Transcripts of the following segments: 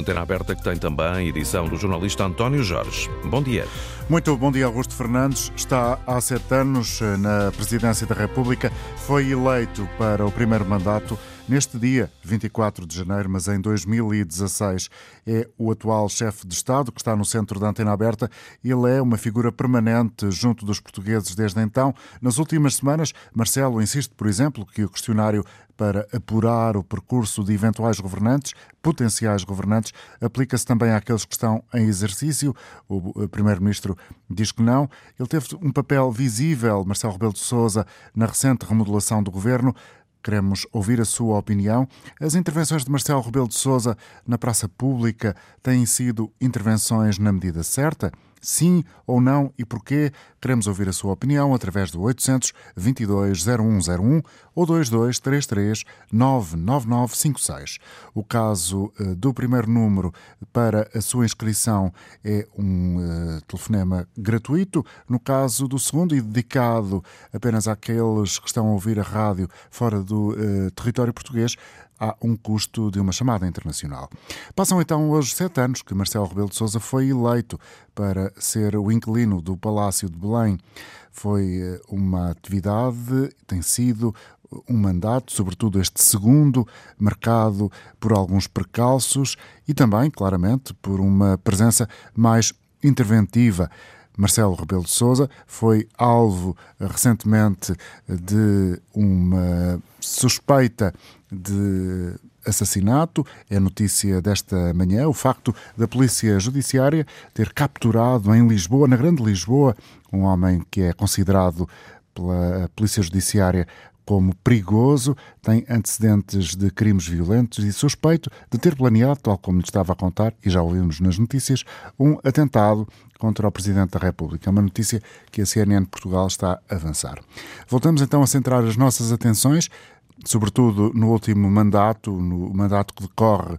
Antena aberta que tem também edição do jornalista António Jorge. Bom dia. Muito bom dia, Augusto Fernandes. Está há sete anos eh, na presidência da República. Foi eleito para o primeiro mandato neste dia, 24 de janeiro, mas em 2016. É o atual chefe de Estado que está no centro da antena aberta. Ele é uma figura permanente junto dos portugueses desde então. Nas últimas semanas, Marcelo insiste, por exemplo, que o questionário para apurar o percurso de eventuais governantes, potenciais governantes, aplica-se também àqueles que estão em exercício. O Primeiro-Ministro diz que não. Ele teve um papel visível, Marcelo Rebelo de Sousa, na recente remodelação do governo. Queremos ouvir a sua opinião. As intervenções de Marcelo Rebelo de Sousa na praça pública têm sido intervenções na medida certa? Sim ou não e porquê? Queremos ouvir a sua opinião através do 800 22 0101 ou 2233 99956. O caso uh, do primeiro número para a sua inscrição é um uh, telefonema gratuito. No caso do segundo e dedicado apenas àqueles que estão a ouvir a rádio fora do uh, território português, há um custo de uma chamada internacional. Passam então hoje sete anos que Marcelo Rebelo de Sousa foi eleito para ser o inquilino do Palácio de Belém. Foi eh, uma atividade, tem sido um mandato, sobretudo este segundo, marcado por alguns percalços e também, claramente, por uma presença mais interventiva. Marcelo Rebelo de Sousa foi alvo recentemente de uma suspeita de assassinato. É notícia desta manhã o facto da Polícia Judiciária ter capturado em Lisboa, na Grande Lisboa, um homem que é considerado pela Polícia Judiciária como perigoso, tem antecedentes de crimes violentos e suspeito de ter planeado, tal como lhe estava a contar, e já ouvimos nas notícias, um atentado contra o Presidente da República. É uma notícia que a CNN Portugal está a avançar. Voltamos então a centrar as nossas atenções, sobretudo no último mandato, no mandato que decorre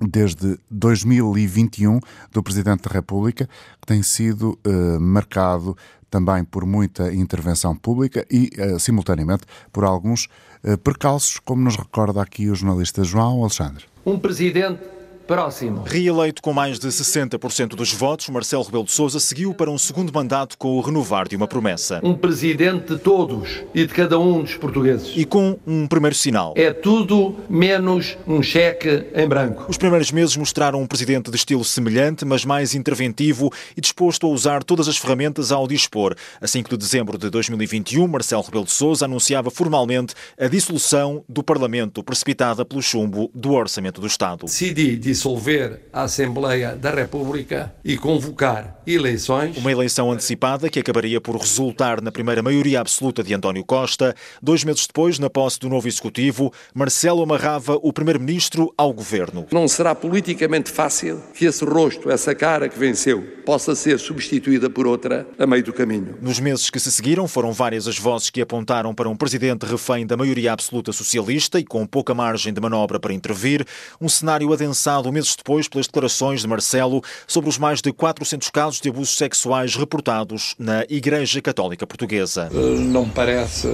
desde 2021 do Presidente da República, que tem sido uh, marcado também por muita intervenção pública e, uh, simultaneamente, por alguns uh, percalços, como nos recorda aqui o jornalista João Alexandre. Um presidente Próximo. Reeleito com mais de 60% dos votos, Marcelo Rebelo de Sousa seguiu para um segundo mandato com o renovar de uma promessa. Um presidente de todos e de cada um dos portugueses. E com um primeiro sinal. É tudo menos um cheque em branco. Os primeiros meses mostraram um presidente de estilo semelhante, mas mais interventivo e disposto a usar todas as ferramentas ao dispor. A 5 de dezembro de 2021, Marcelo Rebelo de Sousa anunciava formalmente a dissolução do Parlamento, precipitada pelo chumbo do Orçamento do Estado. Decidi dissolver a Assembleia da República e convocar eleições. Uma eleição antecipada que acabaria por resultar na primeira maioria absoluta de António Costa. Dois meses depois, na posse do novo Executivo, Marcelo amarrava o Primeiro-Ministro ao governo. Não será politicamente fácil que esse rosto, essa cara que venceu, possa ser substituída por outra a meio do caminho. Nos meses que se seguiram, foram várias as vozes que apontaram para um presidente refém da maioria absoluta socialista e com pouca margem de manobra para intervir, um cenário adensado confirmado meses depois pelas declarações de Marcelo sobre os mais de 400 casos de abusos sexuais reportados na Igreja Católica Portuguesa. Não parece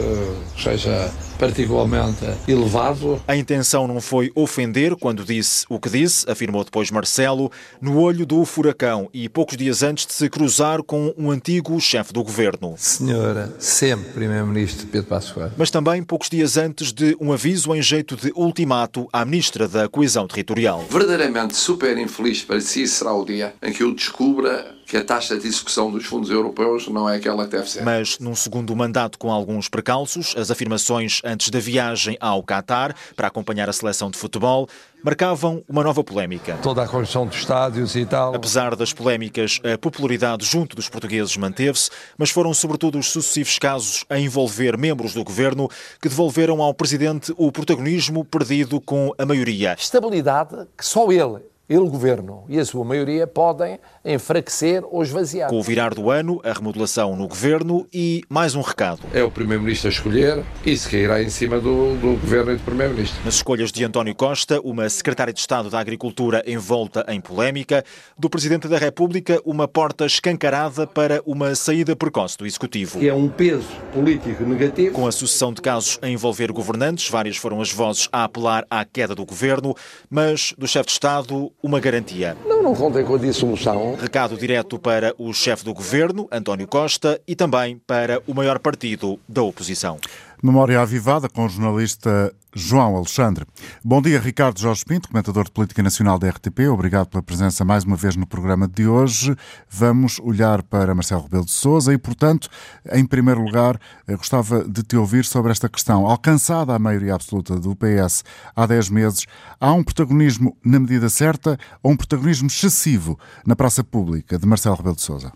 que seja particularmente elevado. A intenção não foi ofender quando disse o que disse, afirmou depois Marcelo, no olho do furacão e poucos dias antes de se cruzar com um antigo chefe do governo. Senhora, sempre Primeiro-Ministro Pedro Passos Coelho. Mas também poucos dias antes de um aviso em jeito de ultimato à Ministra da Coesão Territorial. Verdadeiramente super infeliz para si será o dia em que eu descubra que a taxa de execução dos fundos europeus não é aquela que deve ser. Mas num segundo mandato com alguns precalços, as afirmações antes da viagem ao Qatar para acompanhar a seleção de futebol marcavam uma nova polémica. Toda a construção de estádios e tal. Apesar das polémicas, a popularidade junto dos portugueses manteve-se, mas foram sobretudo os sucessivos casos a envolver membros do governo que devolveram ao presidente o protagonismo perdido com a maioria. Estabilidade que só ele ele, Governo e a sua maioria podem enfraquecer ou esvaziar. Com o virar do ano, a remodelação no Governo e mais um recado. É o Primeiro-Ministro a escolher e se cairá em cima do, do Governo e do Primeiro-Ministro. Nas escolhas de António Costa, uma Secretária de Estado da Agricultura envolta em polémica, do Presidente da República, uma porta escancarada para uma saída precoce do Executivo. É um peso político negativo. Com a sucessão de casos a envolver governantes, várias foram as vozes a apelar à queda do Governo, mas do chefe de Estado uma garantia. Não, não contem com a dissolução. Recado direto para o chefe do governo, António Costa, e também para o maior partido da oposição. Memória avivada com o jornalista João Alexandre. Bom dia, Ricardo Jorge Pinto, comentador de Política Nacional da RTP. Obrigado pela presença mais uma vez no programa de hoje. Vamos olhar para Marcelo Rebelo de Sousa e, portanto, em primeiro lugar, eh, gostava de te ouvir sobre esta questão. Alcançada a maioria absoluta do PS há 10 meses, há um protagonismo na medida certa ou um protagonismo excessivo na praça pública de Marcelo Rebelo de Sousa?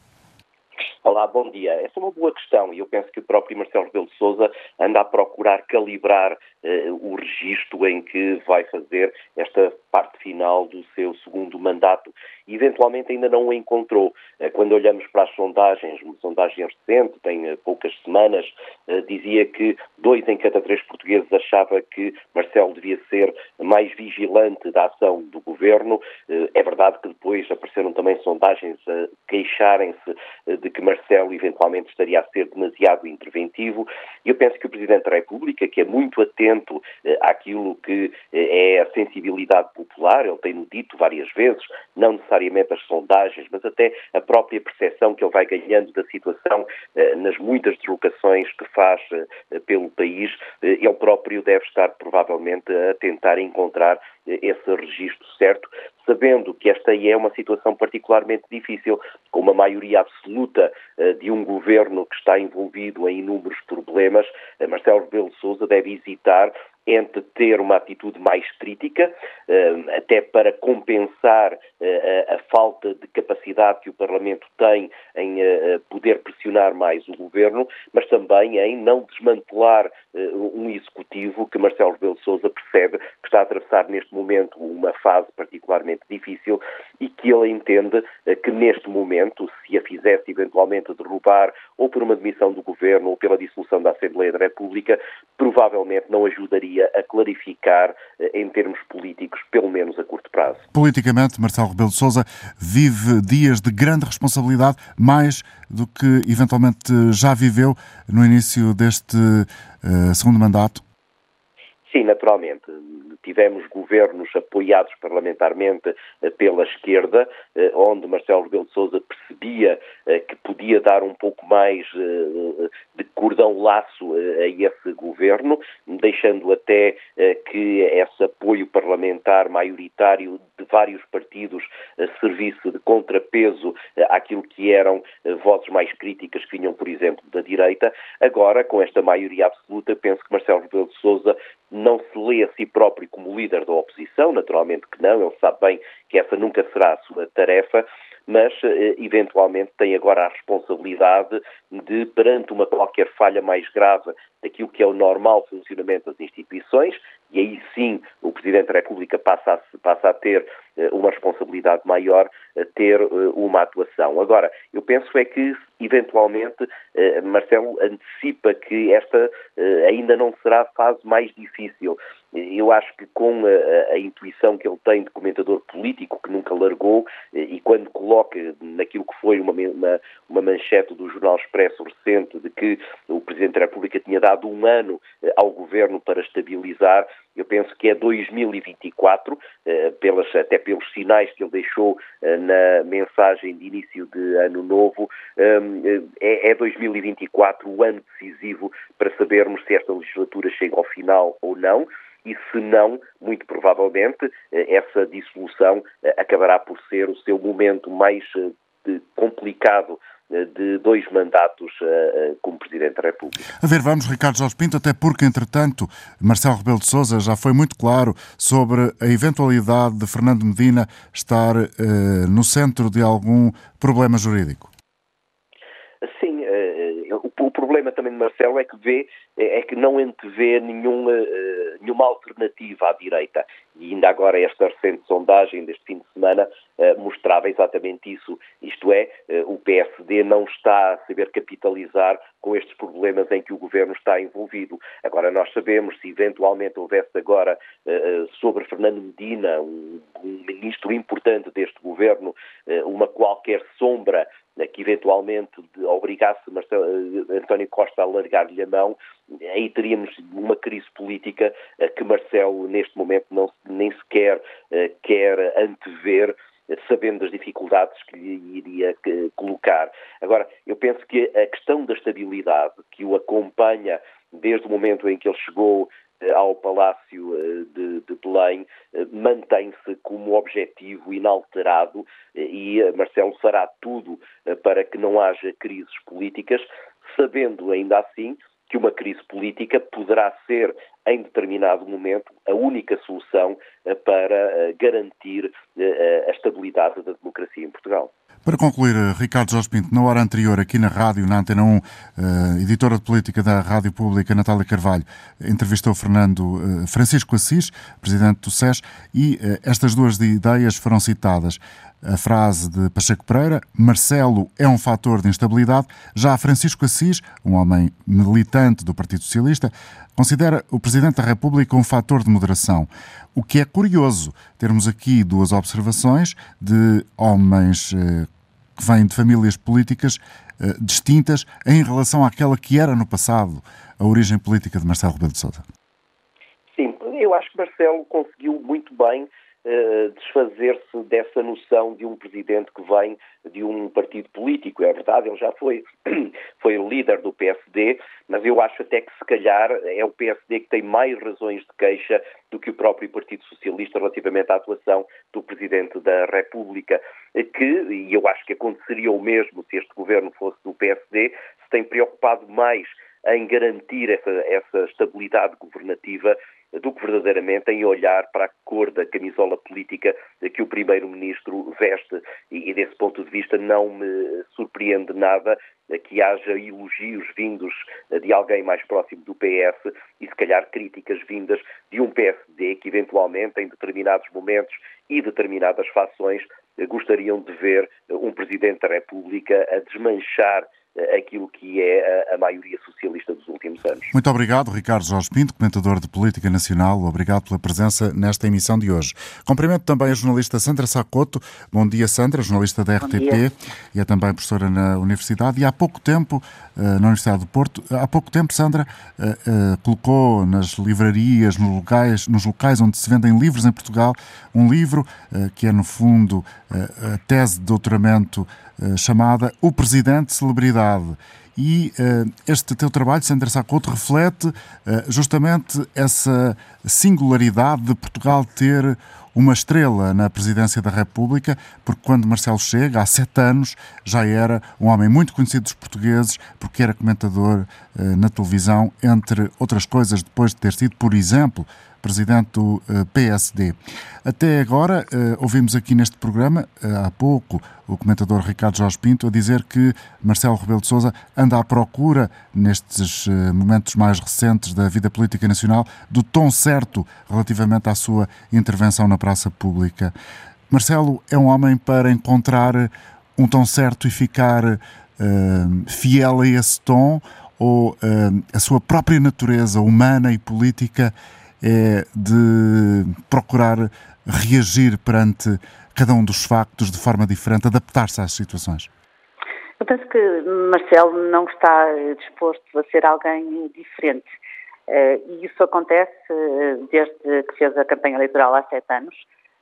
Olá, bom dia. Essa é uma boa questão e eu penso que o próprio Marcelo Rebelo de Sousa anda a procurar calibrar eh, o registro em que vai fazer esta parte final do seu segundo mandato. E eventualmente ainda não o encontrou. Eh, quando olhamos para as sondagens, uma sondagem recente, tem eh, poucas semanas, dizia que dois em cada três portugueses achava que Marcelo devia ser mais vigilante da ação do governo. É verdade que depois apareceram também sondagens a queixarem-se de que Marcelo eventualmente estaria a ser demasiado interventivo. Eu penso que o Presidente da República, que é muito atento eh, àquilo que eh, é a sensibilidade popular, ele tem-no dito várias vezes, não necessariamente as sondagens, mas até a própria percepção que ele vai ganhando da situação nas muitas deslocações que faz pelo país, ele próprio deve estar provavelmente a tentar encontrar esse registro certo, sabendo que esta é uma situação particularmente difícil, com uma maioria absoluta uh, de um governo que está envolvido em inúmeros problemas, uh, Marcelo Rebelo de Sousa deve hesitar entre ter uma atitude mais crítica, uh, até para compensar a falta de capacidade que o Parlamento tem em poder pressionar mais o governo, mas também em não desmantelar um executivo que Marcelo Rebelo Sousa percebe que está a atravessar neste momento uma fase particularmente difícil e que ele entende eh, que neste momento, se a fizesse eventualmente derrubar ou por uma demissão do governo ou pela dissolução da Assembleia da República, provavelmente não ajudaria a clarificar eh, em termos políticos, pelo menos a curto prazo. Politicamente, Marcelo Rebelo de Sousa vive dias de grande responsabilidade, mais do que eventualmente já viveu no início deste uh, segundo mandato? Sim, naturalmente tivemos governos apoiados parlamentarmente eh, pela esquerda, eh, onde Marcelo Rebelo de Sousa percebia que podia dar um pouco mais de cordão laço a esse governo, deixando até que esse apoio parlamentar maioritário vários partidos servisse de contrapeso àquilo que eram vozes mais críticas que vinham, por exemplo, da direita. Agora, com esta maioria absoluta, penso que Marcelo Rebelo de Sousa não se lê a si próprio como líder da oposição, naturalmente que não, ele sabe bem que essa nunca será a sua tarefa, mas eh, eventualmente tem agora a responsabilidade de, perante uma qualquer falha mais grave daquilo que é o normal funcionamento das instituições, e aí sim o Presidente da República passa a, passa a ter eh, uma responsabilidade maior, ter eh, uma atuação. Agora, eu penso é que, eventualmente, Marcelo antecipa que esta ainda não será a fase mais difícil. Eu acho que com a, a, intuição que ele tem de comentador político, que nunca largou, e quando coloca naquilo que foi uma, uma, uma manchete do Jornal Expresso recente de que o Presidente da República tinha dado um ano eh, ao governo para estabilizar. Eu penso que é 2024, eh, pelas, até pelos sinais que ele deixou eh, na mensagem de início de ano novo, é 2024 o ano decisivo para sabermos se esta legislatura chega ao final ou não. E se não, muito provavelmente, essa dissolução acabará por ser o seu momento mais complicado de dois mandatos uh, como Presidente da República. A ver, vamos, Ricardo Jorge Pinto, até porque, entretanto, Marcelo Rebelo de Sousa já foi muito claro sobre a eventualidade de Fernando Medina estar uh, no centro de algum problema jurídico. Sim, uh, o, o, problema também de Marcelo é que vê, é que não antevê nenhuma, nenhuma alternativa à direita. E ainda agora esta recente sondagem deste fim de semana uh, mostrava exatamente isso. Isto é, uh, o PSD não está a saber capitalizar com estes problemas em que o governo está envolvido. Agora, nós sabemos, se eventualmente houvesse agora sobre Fernando Medina, um, ministro importante deste governo, uma qualquer sombra que eventualmente obrigasse Marcelo, António Costa a largar-lhe a mão, aí teríamos uma crise política que Marcelo, neste momento, não, nem sequer quer antever sabendo das dificuldades que lhe iria colocar. Agora, eu penso que a questão da estabilidade que o acompanha desde o momento em que ele chegou eh, ao Palácio eh, de, de Belém eh, mantém-se como objetivo inalterado e Marcelo fará tudo para que não haja crises políticas, sabendo ainda assim que uma crise política poderá ser, em determinado momento, a única solução eh, para eh, garantir eh, a estabilidade da democracia em Portugal. Para concluir, Ricardo Jorge Pinto, na hora anterior, aqui na rádio, na Antena 1, editora de política da Rádio Pública, Natália Carvalho, entrevistou Fernando Francisco Assis, presidente do SES, e estas duas ideias foram citadas a frase de Pacheco Pereira: Marcelo é um fator de instabilidade. Já Francisco Assis, um homem militante do Partido Socialista, considera o Presidente da República um fator de moderação. O que é curioso termos aqui duas observações de homens eh, que vêm de famílias políticas eh, distintas em relação àquela que era no passado a origem política de Marcelo Rebelo de Sousa. Sim, eu acho que Marcelo conseguiu muito bem desfazer-se dessa noção de um presidente que vem de um partido político. É verdade, ele já foi, foi líder do PSD, mas eu acho até que se calhar é o PSD que tem mais razões de queixa do que o próprio Partido Socialista relativamente à atuação do Presidente da República, que, e eu acho que aconteceria o mesmo se este governo fosse do PSD, se tem preocupado mais em garantir essa, essa estabilidade governativa do que verdadeiramente em olhar para a cor da camisola política que o Primeiro-Ministro veste. E, desse ponto de vista, não me surpreende nada que haja elogios vindos de alguém mais próximo do PS e, se calhar, críticas vindas de um PSD que, eventualmente, em determinados momentos e determinadas fações, gostariam de ver um Presidente da República a desmanchar aquilo que é a, a, maioria socialista dos últimos anos. Muito obrigado, Ricardo Jorge Pinto, comentador de Política Nacional. Obrigado pela presença nesta emissão de hoje. Cumprimento também a jornalista Sandra Sacoto. Bom dia, Sandra, jornalista da RTP e é também professora na Universidade. E há pouco tempo, eh, na Universidade do Porto, há pouco tempo, Sandra eh, eh, colocou nas livrarias, nos locais, nos locais onde se vendem livros em Portugal, um livro que é, no fundo, a tese de doutoramento eh, chamada O Presidente Celebridade. E uh, este teu trabalho, Sandra Sacoto, reflete uh, justamente essa singularidade de Portugal ter uma estrela na presidência da República, porque quando Marcelo chega, há sete anos, já era um homem muito conhecido dos portugueses, porque era comentador uh, na televisão, entre outras coisas, depois de ter sido, por exemplo, presidente do eh, PSD. Até agora, eh, ouvimos aqui neste programa, eh, há pouco, o comentador Ricardo Jorge Pinto a dizer que Marcelo Rebelo de Sousa anda à procura, nestes momentos mais recentes da vida política nacional, do tom certo relativamente à sua intervenção na praça pública. Marcelo é um homem para encontrar um tom certo e ficar uh, fiel a esse tom, ou uh, a sua própria natureza humana e política é de procurar reagir perante cada um dos factos de forma diferente, adaptar-se às situações? Eu penso que Marcelo não está disposto a ser alguém diferente. Eh, e isso acontece eh, desde que fez a campanha eleitoral há sete anos.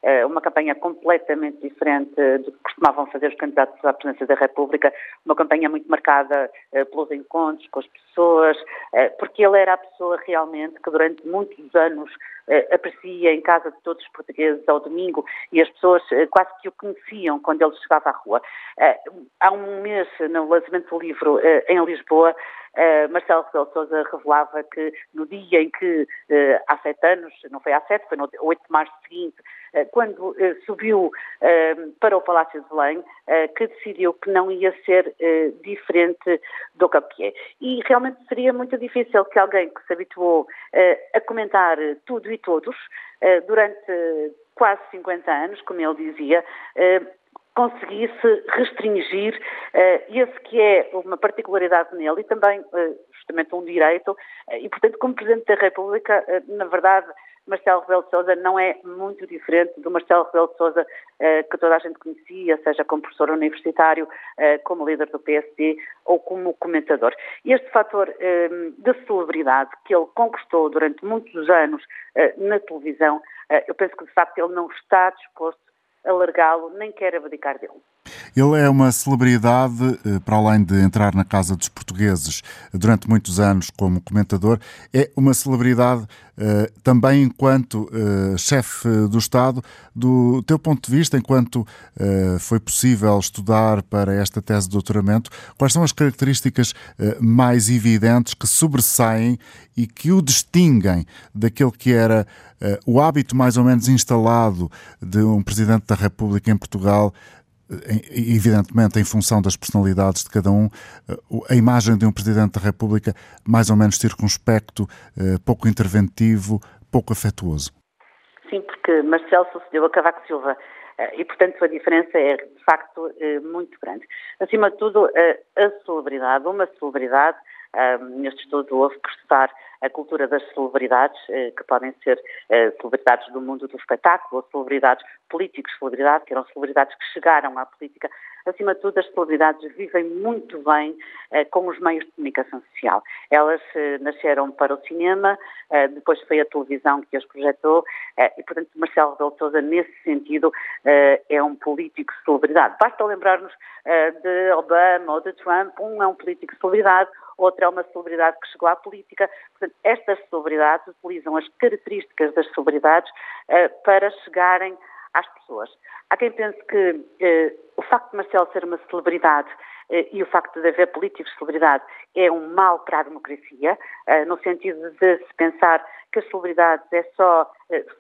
Eh, uma campanha completamente diferente do que costumavam fazer os candidatos à presidência da República, uma campanha muito marcada eh, pelos encontros com as pessoas, eh, porque ele era a pessoa realmente que durante muitos anos aparecia em casa de todos os portugueses ao domingo e as pessoas quase que o conheciam quando ele chegava à rua. Há um mês, no lançamento do livro em Lisboa, Uh, Marcelo Rebelo Sousa revelava que no dia em que, uh, há sete anos, não foi há sete, foi no 8 de março seguinte, uh, quando subiu para o Palácio de Belém, que decidiu que não ia ser diferente do que é. E realmente seria muito difícil que alguém que se habituou a comentar tudo e todos, durante quase 50 anos, como ele dizia, conseguisse restringir uh, esse que é uma particularidade nele e também uh, justamente um direito uh, e portanto como Presidente da República na verdade Marcelo Rebelo de Sousa não é muito diferente do Marcelo Rebelo de Sousa uh, que toda a gente conhecia, seja como professor universitário, uh, como líder do PSD ou como comentador. Este fator uh, de celebridade que ele conquistou durante muitos anos na televisão, eu penso que de facto ele não está disposto a largá-lo, nem quer abdicar dele. Ele é uma celebridade, eh, para além de entrar na casa dos portugueses durante muitos anos como comentador, é uma celebridade eh, também enquanto eh, chefe do Estado. Do teu ponto de vista, enquanto foi possível estudar para esta tese de doutoramento, quais são as características mais evidentes que sobressaem e que o distinguem daquele que era o hábito mais ou menos instalado de um Presidente da República em Portugal evidentemente em função das personalidades de cada um, a imagem de um Presidente da República mais ou menos circunspecto, eh, pouco interventivo, pouco afetuoso. Sim, porque Marcelo sucedeu a Cavaco Silva eh, e, portanto, a diferença é, de facto, eh, muito grande. Acima de tudo, a celebridade, uma celebridade, neste estudo houve estudar a cultura das celebridades, eh, que podem ser eh, celebridades do mundo do espetáculo, ou celebridades políticos, celebridades, que eram celebridades que chegaram à política. Acima de tudo, as celebridades vivem muito bem eh, com os meios de comunicação social. Elas nasceram para o cinema, depois foi a televisão que as projetou, e, portanto, Marcelo Rebelo Sousa, nesse sentido, é um político celebridade. Basta lembrar-nos de Obama ou de Trump, um é um político celebridade, outra é uma celebridade que chegou à política. Portanto, estas celebridades utilizam as características das celebridades uh, para chegarem às pessoas. Há quem pense que uh, o facto de Marcelo ser uma celebridade uh, e o facto de haver políticos de celebridade é um mal para a democracia, no sentido de se pensar que as celebridades é só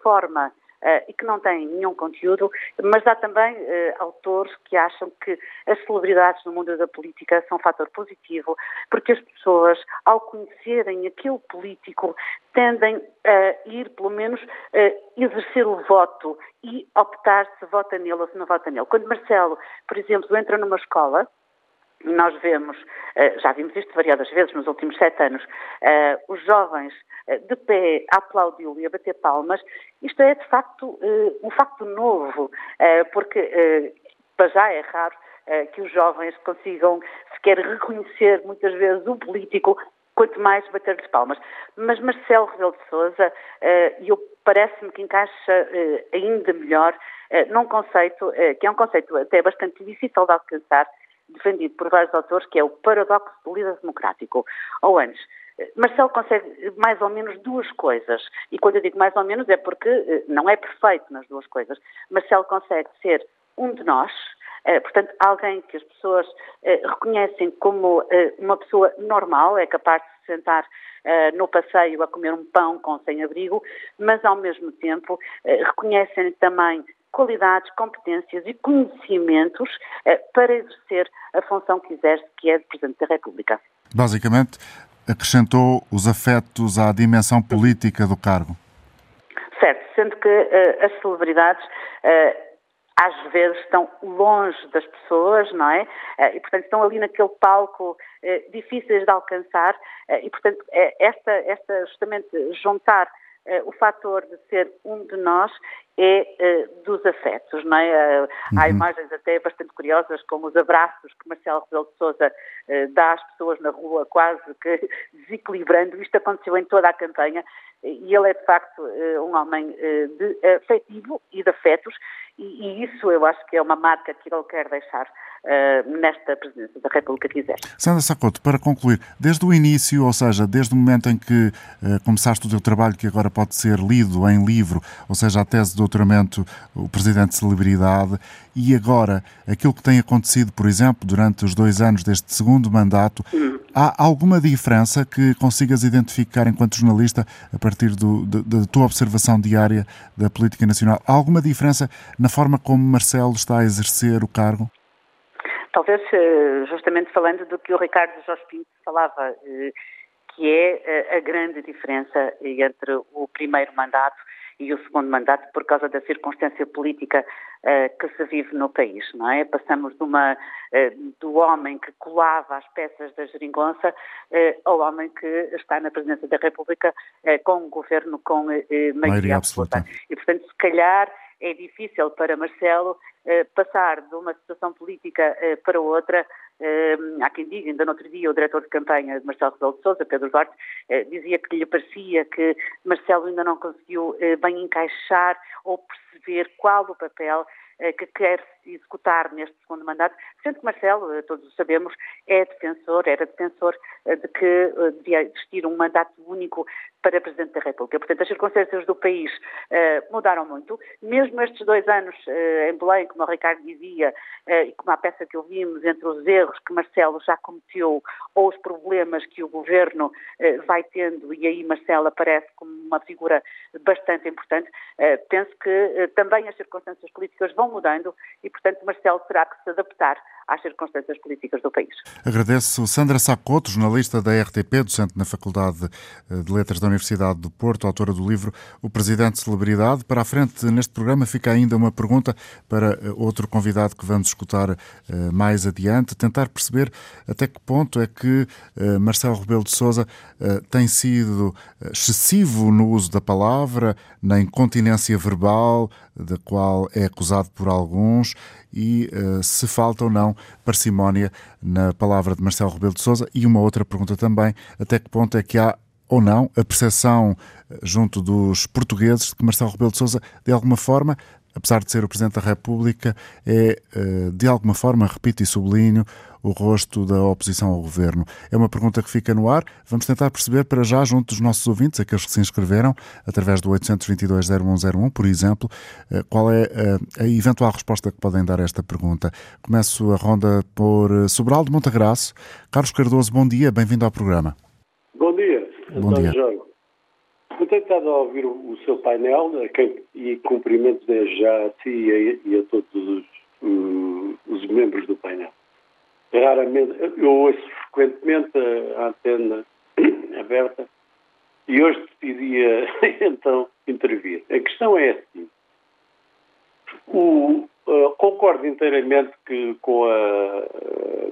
forma Uh, e que não têm nenhum conteúdo, mas há também uh, autores que acham que as celebridades no mundo da política são um fator positivo, porque as pessoas, ao conhecerem aquele político, tendem a ir, pelo menos, exercer o voto e optar se vota nele ou se não vota nele. Quando Marcelo, por exemplo, entra numa escola, nós vemos, eh, já vimos isto variadas vezes nos últimos sete anos, eh, os jovens eh, de pé a e a bater palmas, isto é de facto um facto novo, porque para já é raro que os jovens consigam sequer reconhecer muitas vezes um político quanto mais bater-lhes palmas. Mas Marcelo Rebelo de Sousa, eu parece-me que encaixa ainda melhor num conceito, que é um conceito até bastante difícil de alcançar, defendido por vários autores, que é o paradoxo do líder democrático. Ou antes, Marcelo consegue mais ou menos duas coisas. E quando eu digo mais ou menos é porque eh, não é perfeito nas duas coisas. Marcelo consegue ser um de nós, eh, portanto, alguém que as pessoas eh, reconhecem como uma pessoa normal, é capaz de se sentar no passeio a comer um pão com sem-abrigo, mas ao mesmo tempo reconhecem também qualidades, competências e conhecimentos eh, para exercer a função que exerce, que é de Presidente da República. Basicamente, acrescentou os afetos à dimensão política do cargo. Certo, sendo que uh, as celebridades uh, às vezes estão longe das pessoas, não é? Uh, e, portanto, estão ali naquele palco difíceis de alcançar e, portanto, esta, esta justamente juntar o fator de ser um de nós é uh, dos afetos, não é? Uh, uhum. Há imagens até bastante curiosas, como os abraços que Marcelo Rebelo de Sousa dá às pessoas na rua, quase que desequilibrando. Isto aconteceu em toda a campanha e ele é, de facto, um homem de afetivo e de afetos e, e isso eu acho que é uma marca que ele quer deixar uh, nesta presidência da República que quiser. Sandra Sacoto, para concluir, desde o início, ou seja, desde o momento em que uh, começaste o teu trabalho, que agora pode ser lido em livro, ou seja, a tese de doutoramento, o Presidente de Celebridade, e agora aquilo que tem acontecido, por exemplo, durante os dois anos deste segundo mandato, uhum. Há alguma diferença que consigas identificar enquanto jornalista, a partir do, da tua observação diária da política nacional? Há alguma diferença na forma como Marcelo está a exercer o cargo? Talvez eh, justamente falando do que o Ricardo Jorge Pinto falava, eh, que é eh, a grande diferença entre o primeiro mandato e o segundo mandato por causa da circunstância política uh, que se vive no país, não é? Passamos de uma, uh, do homem que colava as peças da geringonça uh, ao homem que está na presidência da República com um governo com maioria absoluta. E, portanto, se calhar é difícil para Marcelo passar de uma situação política para outra há quem diga, ainda no outro dia, o diretor de campanha de Marcelo Rebelo de Sousa, Pedro Duarte, eh, dizia que lhe parecia que Marcelo ainda não conseguiu eh, bem encaixar ou perceber qual o papel eh, que quer executar neste segundo mandato, sendo que Marcelo, eh, todos sabemos, é defensor, era defensor eh, de que devia existir um mandato único para Presidente da República. Portanto, as circunstâncias do país uh, mudaram muito. Mesmo estes dois anos uh, em Belém, como o Ricardo dizia, uh, e como a peça que ouvimos, entre os erros que Marcelo já cometeu ou os problemas que o governo vai tendo, e aí Marcelo aparece como uma figura bastante importante, penso que também as circunstâncias políticas vão mudando e, portanto, Marcelo terá que se adaptar às circunstâncias políticas do país. Agradeço Sandra Sacoto, jornalista da RTP, docente na Faculdade eh, de Letras da Universidade do Porto, autora do livro O Presidente Celebridade. Para a frente, neste programa, fica ainda uma pergunta para eh, outro convidado que vamos escutar eh, mais adiante, tentar perceber até que ponto é que Marcelo Rebelo de Sousa tem sido excessivo no uso da palavra, na incontinência verbal, da qual é acusado por alguns, e uh, se falta ou não parcimónia na palavra de Marcelo Rebelo de Sousa. E uma outra pergunta também, até que ponto é que há ou não a percepção eh, junto dos portugueses de que Marcelo Rebelo de Sousa, de alguma forma, apesar de ser o Presidente da República, é, eh, de alguma forma, repito e sublinho, o rosto da oposição ao governo? É uma pergunta que fica no ar. Vamos tentar perceber para já, junto dos nossos ouvintes, aqueles que se inscreveram, através do 822-0101, por exemplo, eh, qual é a, a eventual resposta que podem dar a esta pergunta. Começo a ronda por eh, Sobral de Montagraço. Carlos Cardoso, bom dia, bem-vindo ao programa. Bom dia. Bom dia. Jorge. Tenho estado a ouvir o, seu painel quem, e cumprimento desde já a si e a, e a todos os, os membros do painel raramente, eu ouço frequentemente a, antena aberta e hoje decidia então intervir. A questão é assim. O, uh, concordo inteiramente que, com, a,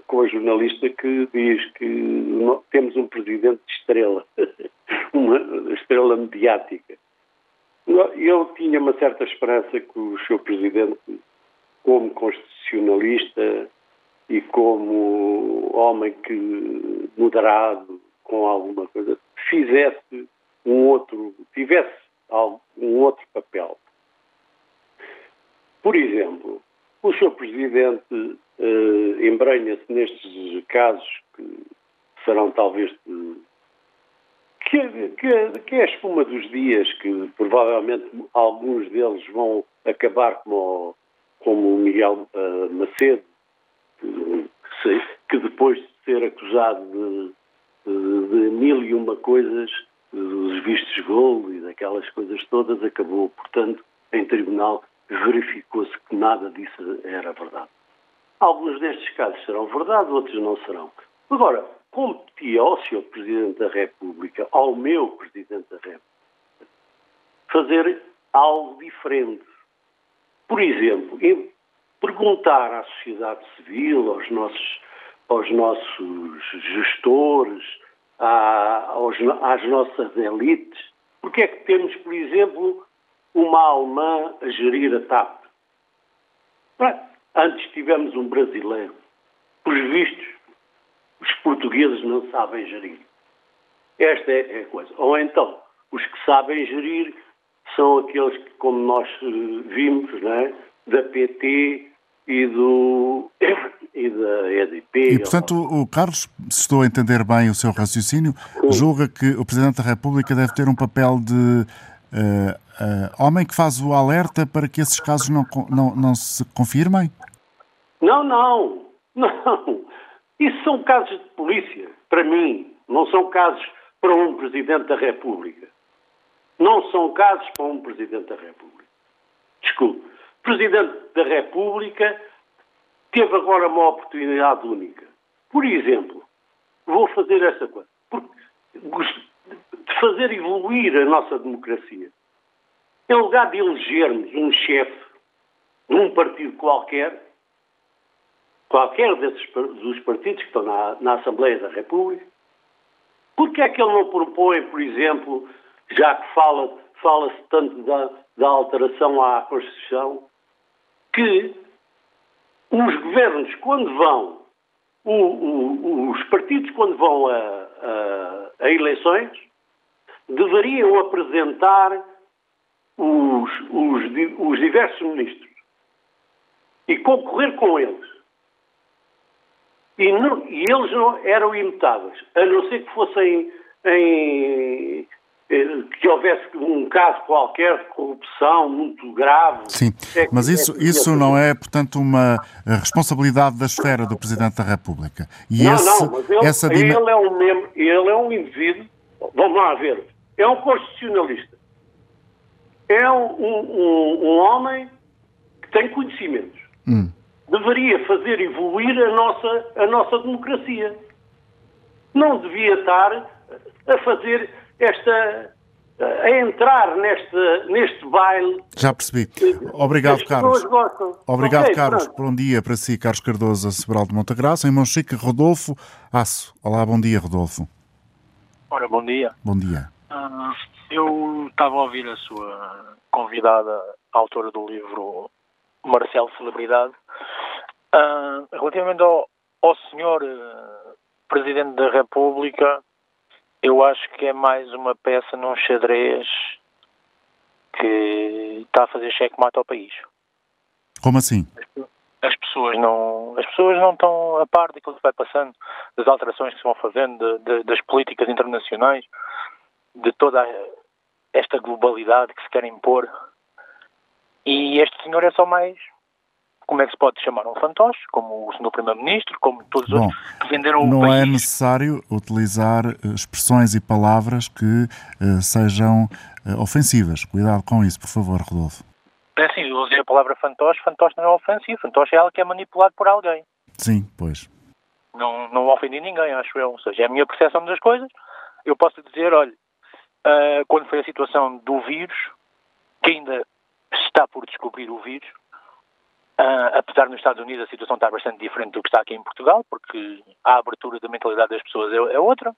com a jornalista que diz que temos um presidente de estrela, uma estrela mediática. Eu tinha uma certa esperança que o seu presidente, como constitucionalista, e como homem que moderado com alguma coisa fizesse um outro tivesse um outro papel por exemplo o Sr. Presidente eh, embrenha-se nestes casos que serão talvez de, que, que, que é a espuma dos dias que provavelmente alguns deles vão acabar como, como o Miguel uh, Macedo que, que depois de ser acusado de, de, de, mil e uma coisas, dos vistos golo e daquelas coisas todas, acabou, portanto, em tribunal verificou-se que nada disso era verdade. Alguns destes casos serão verdade, outros não serão. Agora, competia ao Sr. Presidente da República, ao meu Presidente da República, fazer algo diferente. Por exemplo, perguntar à sociedade civil, aos nossos, aos nossos gestores, à, aos, às nossas elites, porque é que temos, por exemplo, uma alemã a gerir a TAP? Antes tivemos um brasileiro. Por vistos, os portugueses não sabem gerir. Esta é a coisa. Ou então, os que sabem gerir são aqueles que, como nós eh, vimos, é? da PT, e, do, e da EDP. E, portanto, o Carlos, se estou a entender bem o seu raciocínio, julga que o Presidente da República deve ter um papel de uh, homem que faz o alerta para que esses casos não, não, não se confirmem? Não, não, não. Isso são casos de polícia, para mim. Não são casos para um Presidente da República. Não são casos para um Presidente da República. Desculpe. Presidente da República teve agora uma oportunidade única. Por exemplo, vou fazer essa coisa. De fazer evoluir a nossa democracia. em lugar de elegermos um chefe de um partido qualquer, qualquer desses dos partidos que estão na, na Assembleia da República, por que é que ele não propõe, por exemplo, já que fala, fala-se tanto da, da alteração à Constituição, que os governos, quando vão, o, o, os partidos, quando vão a, a, eleições, deveriam apresentar os, os, os diversos ministros e concorrer com eles. E, não, e, eles não eram imutáveis, a não ser que fossem em, que houvesse um caso qualquer de corrupção muito grave. Sim, é mas isso, isso não é, portanto, uma responsabilidade da esfera do Presidente da República. E não, esse, não, mas ele, essa ele é um membro, ele é um indivíduo, vamos lá ver, é um constitucionalista. É um, um, um homem que tem conhecimentos. Hum. Deveria fazer evoluir a nossa, a nossa democracia. Não devia estar a fazer esta a entrar neste, neste baile. Já percebi. Obrigado, Carlos. Obrigado, okay, Carlos. Pronto. Bom dia para si, Carlos Cardoso, Sobral de Montagraça. Em Monchique, Rodolfo Aço. Olá, bom dia, Rodolfo. Ora, bom dia. Bom dia. Uh, eu estava a ouvir a sua convidada, autora do livro Marcelo Celebridade. Uh, relativamente ao, ao senhor uh, Presidente da República, eu acho que é mais uma peça num xadrez que está a fazer cheque-mate ao país. Como assim? As pessoas não, as pessoas não estão a par daquilo que vai passando, das alterações que se vão fazendo, de, de, das políticas internacionais, de toda esta globalidade que se quer impor. E este senhor é só mais como é que se pode chamar um fantoche, como o senhor Primeiro-Ministro, como todos os Bom, outros que venderam o país. Não é necessário utilizar eh, expressões e palavras que uh, sejam uh, ofensivas. Cuidado com isso, por favor, Rodolfo. É assim, eu usei a palavra fantoche, fantoche não é ofensivo, fantoche é algo que é manipulado por alguém. Sim, pois. Não, não ofendi ninguém, acho eu. Ou seja, é a minha percepção das coisas. Eu posso dizer, olha, uh, quando foi a situação do vírus, que ainda está por descobrir o vírus, Uh, apesar nos Estados Unidos a situação estar bastante diferente do que está aqui em Portugal, porque a abertura da mentalidade das pessoas é, é outra.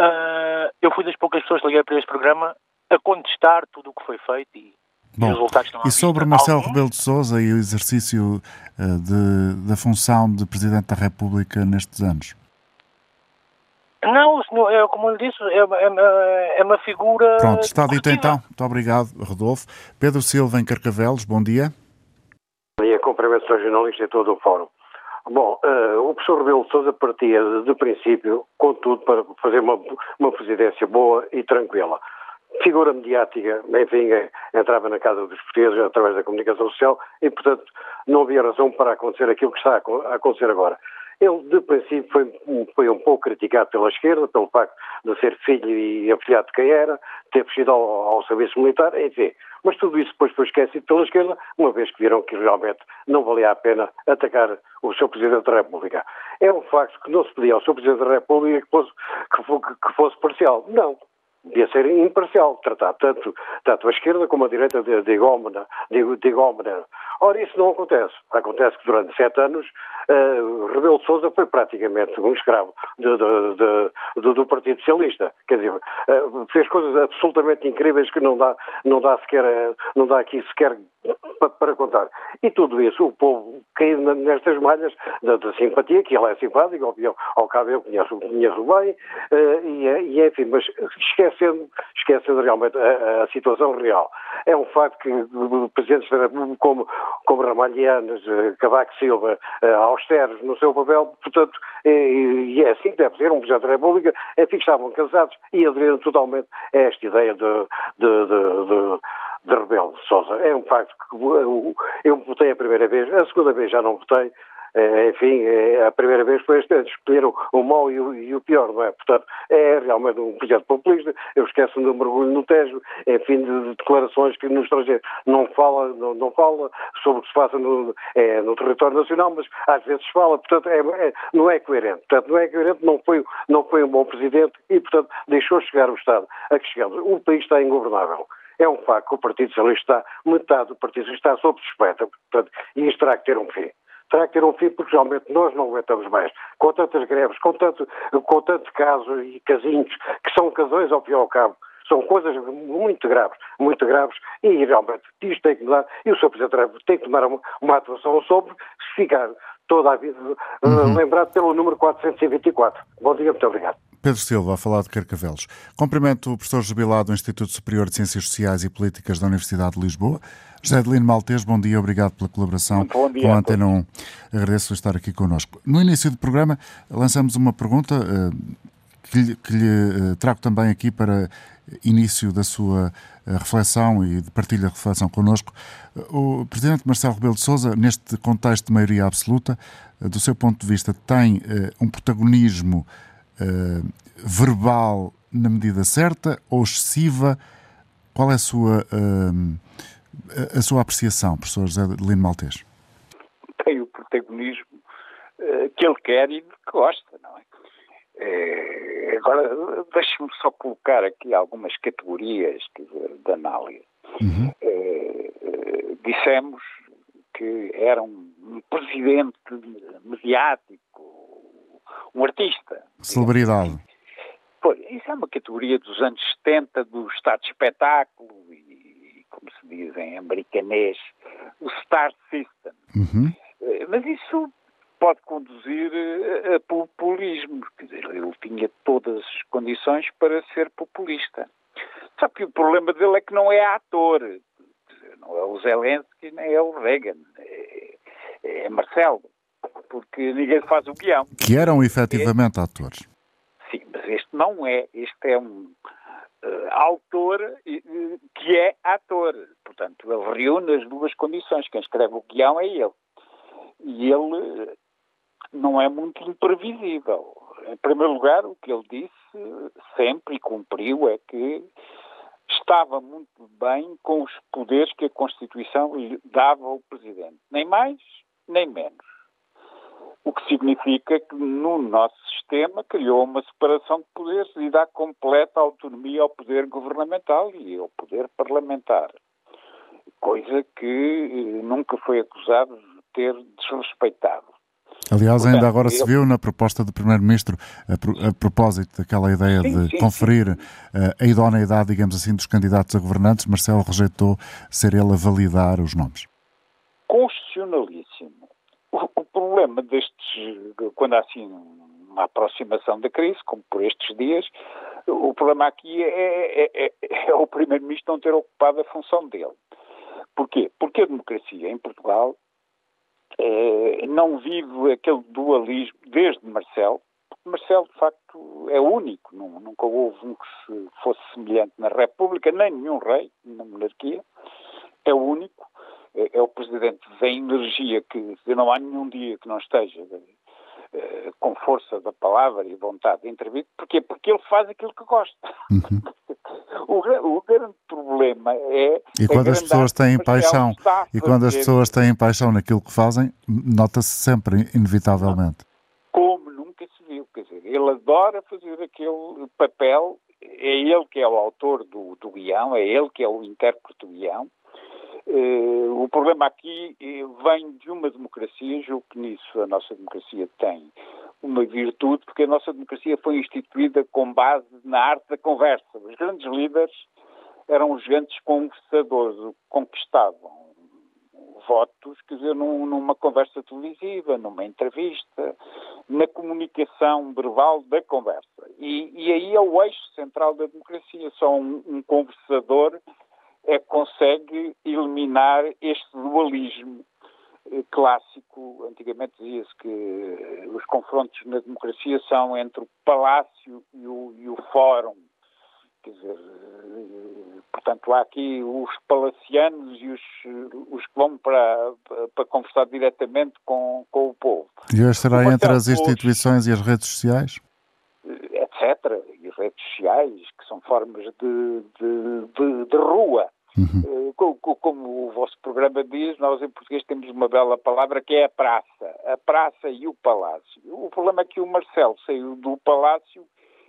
Uh, eu fui das poucas pessoas que liguei para este programa a contestar tudo o que foi feito e, Bom, os resultados estão E sobre Marcelo Rebelo de Sousa e o exercício uh, de, da função de Presidente da República nestes anos? Não, senhor, é, como eu lhe disse, é, é, é uma figura. Pronto, está dito então. Muito obrigado, Rodolfo. Pedro Silva, em Carcavelos, bom dia ao jornalista e todo o fórum. Bom, uh, o professor Rebelo Sousa partia de princípio, contudo, para fazer uma, uma presidência boa e tranquila. Figura mediática, enfim, é, entrava na casa dos portugueses através da comunicação social e, portanto, não havia razão para acontecer aquilo que está a acontecer agora. Ele, de princípio, foi, foi um pouco criticado pela esquerda, pelo facto de ser filho e afilhado de quem era, ter fugido ao, ao serviço militar, enfim. Mas tudo isso depois foi esquecido pela esquerda, uma vez que viram que realmente não valia a pena atacar o seu Presidente da República. É um facto que não se pedia ao seu Presidente da República que fosse, que fosse parcial. Não devia ser imparcial, tratar tanto, tanto a esquerda como a direita de, de, igual, de, de igual maneira. Ora, isso não acontece. Acontece que durante sete anos uh, Rebelo de Sousa foi praticamente um escravo de, de, do Partido Socialista. Quer dizer, uh, fez coisas absolutamente incríveis que não dá, não dá, sequer, não dá aqui sequer para, contar. E tudo isso, o povo caiu nestas malhas da, da, simpatia, que ele é simpático, ao, ao cabo eu conheço, conheço bem, uh, e, e enfim, mas esquecendo, esquecendo realmente a, a, situação real. É um facto que presidentes como, como Ramalhianos, uh, Cavaco Silva, uh, austeros no seu papel, portanto, e, é assim que deve ser, um Presidente da República, enfim, estavam cansados e aderiram totalmente a esta ideia de, de, de, de de Rebelo de Sousa. É um facto que eu, eu votei a primeira vez, a segunda vez já não votei, é, enfim, é, a primeira vez foi este, escolheram o mau e o, e o, pior, não é? Portanto, é realmente um projeto populista, eu esqueço do mergulho no Tejo, enfim, de, de, declarações que no estrangeiro não fala, não, não fala sobre o que se passa no, é, no território nacional, mas às vezes fala, portanto, é, é, não é coerente. Portanto, não é coerente, não foi, não foi um bom presidente e, portanto, deixou chegar o Estado a que chegamos. O país está ingovernável É um facto o Partido Socialista, metade do Partido Socialista está sob suspeita, portanto, e isto terá que ter um fim terá que ter um fim porque realmente nós não aguentamos mais. Com tantas greves, com tanto, com tanto casos e casinhos, que são casões ao fim e ao cabo, são coisas muito graves, muito graves, e realmente isto tem que mudar, e o Sr. Presidente tem que tomar uma, uma atuação sobre se ficar toda a vida uhum. lembrado pelo número 424. Bom dia, muito obrigado. Pedro Silva, a falar de Carcavelos. Cumprimento o professor jubilado do Instituto Superior de Ciências Sociais e Políticas da Universidade de Lisboa. José Adelino Maltês, bom dia, obrigado pela colaboração dia, com a Antena 1. Agradeço estar aqui connosco. No início do programa lançamos uma pergunta uh, que lhe, que lhe uh, trago também aqui para início da sua uh, reflexão e de partilha de reflexão connosco. O Presidente Marcelo Rebelo de Sousa, neste contexto de maioria absoluta, do seu ponto de vista, tem um protagonismo verbal na medida certa ou excessiva? Qual é a sua, a sua apreciação, professor José Lino Maltês? Tem o protagonismo que ele quer e que gosta, não é? É agora, deixe-me só colocar aqui algumas categorias dizer, de análise. Uhum. É, dissemos que era um, um presidente mediático, um artista. Celebridade. Pois, isso é uma categoria dos anos 70 do estado de espetáculo e, como se diz em americanês, o Star System. Uhum. Eh, mas isso pode conduzir eh, a populismo. Quer dizer, ele tinha todas as condições para ser populista. Só que o problema dele é que não é ator. Não é o Zelensky, nem é o Reagan. É, é Marcelo porque ninguém faz o guião. Que eram efetivamente é, atores. Sim, mas este não é. Este é um uh, autor uh, que é ator. Portanto, ele reúne as duas condições. Quem escreve o guião é ele. E ele não é muito imprevisível. Em primeiro lugar, o que ele disse sempre e cumpriu é que estava muito bem com os poderes que a Constituição lhe dava ao Presidente. Nem mais, nem menos. O que significa que no nosso sistema criou uma separação de poderes e dá completa autonomia ao poder governamental e ao poder parlamentar. Coisa que eh, nunca foi acusado de ter desrespeitado. Aliás, Portanto, ainda agora eu... se viu na proposta do Primeiro-Ministro, a, a, propósito daquela ideia sim, de sim, conferir sim. Eh, a idoneidade, digamos assim, dos candidatos a governantes, Marcelo rejeitou ser ele a validar os nomes. Constitucionalíssimo. O, o problema destes, quando há assim uma aproximação da crise, como por estes dias, o problema aqui é, é, é, é o Primeiro-Ministro não ter ocupado a função dele. Porquê? Porque a democracia em Portugal é, não vive aquele dualismo desde Marcelo. Marcelo, de facto, é único. Nunca houve um que fosse semelhante na República, nem nenhum rei na monarquia. É único é, é o presidente da energia que não há nenhum dia que não esteja uh, com força da palavra e vontade de intervir. Porquê? Porque ele faz aquilo que gosta. Uhum. o, o, grande problema é. E quando as pessoas têm paixão, e quando as pessoas têm paixão naquilo que fazem, nota-se sempre, inevitavelmente. Como nunca se viu, quer dizer, ele adora fazer aquele papel, é ele que é o autor do, do guião, é ele que é o intérprete do guião, o problema aqui uh, vem de uma democracia, julgo que nisso a nossa democracia tem uma virtude, porque a nossa democracia foi instituída com base na arte da conversa. Os grandes líderes eram os grandes conversadores, conquistavam votos, quer dizer, num, numa conversa televisiva, numa entrevista, na comunicação verbal da conversa. E, e aí é o eixo central da democracia. Só um, um conversador é que consegue eliminar este dualismo eh, clássico. Antigamente dizia-se que eh, os confrontos na democracia são entre o palácio e o, e o fórum. Quer dizer, eh, portanto, há aqui os palacianos e os, os que vão para, para conversar diretamente com, com o povo. E hoje será entre as instituições e as redes sociais? Etc. Redes sociais, que são formas de, de, de, de rua. Uhum. Como, como, o vosso programa diz, nós em português temos uma bela palavra que é a praça. A praça e o palácio. O problema é que o Marcelo saiu do palácio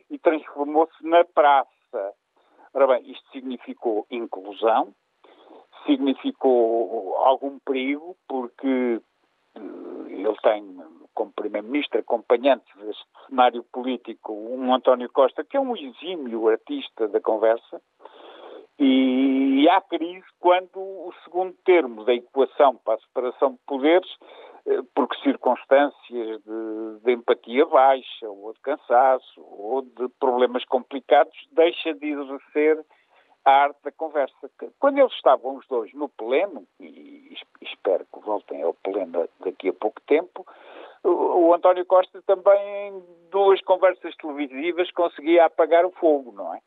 e transformou-se na praça. Ora bem, isto significou inclusão, significou algum perigo, porque ele tem como Primeiro-Ministro acompanhante deste cenário político um António Costa, que é um exímio artista da conversa, e há crise quando o segundo termo da equação para a separação de poderes, eh, porque circunstâncias de, de empatia baixa, ou de cansaço, ou de problemas complicados, deixa de exercer a arte da conversa. Quando eles estavam os dois no pleno, e espero que voltem ao pleno daqui a pouco tempo, o António Costa também, em duas conversas televisivas, conseguia apagar o fogo, não é?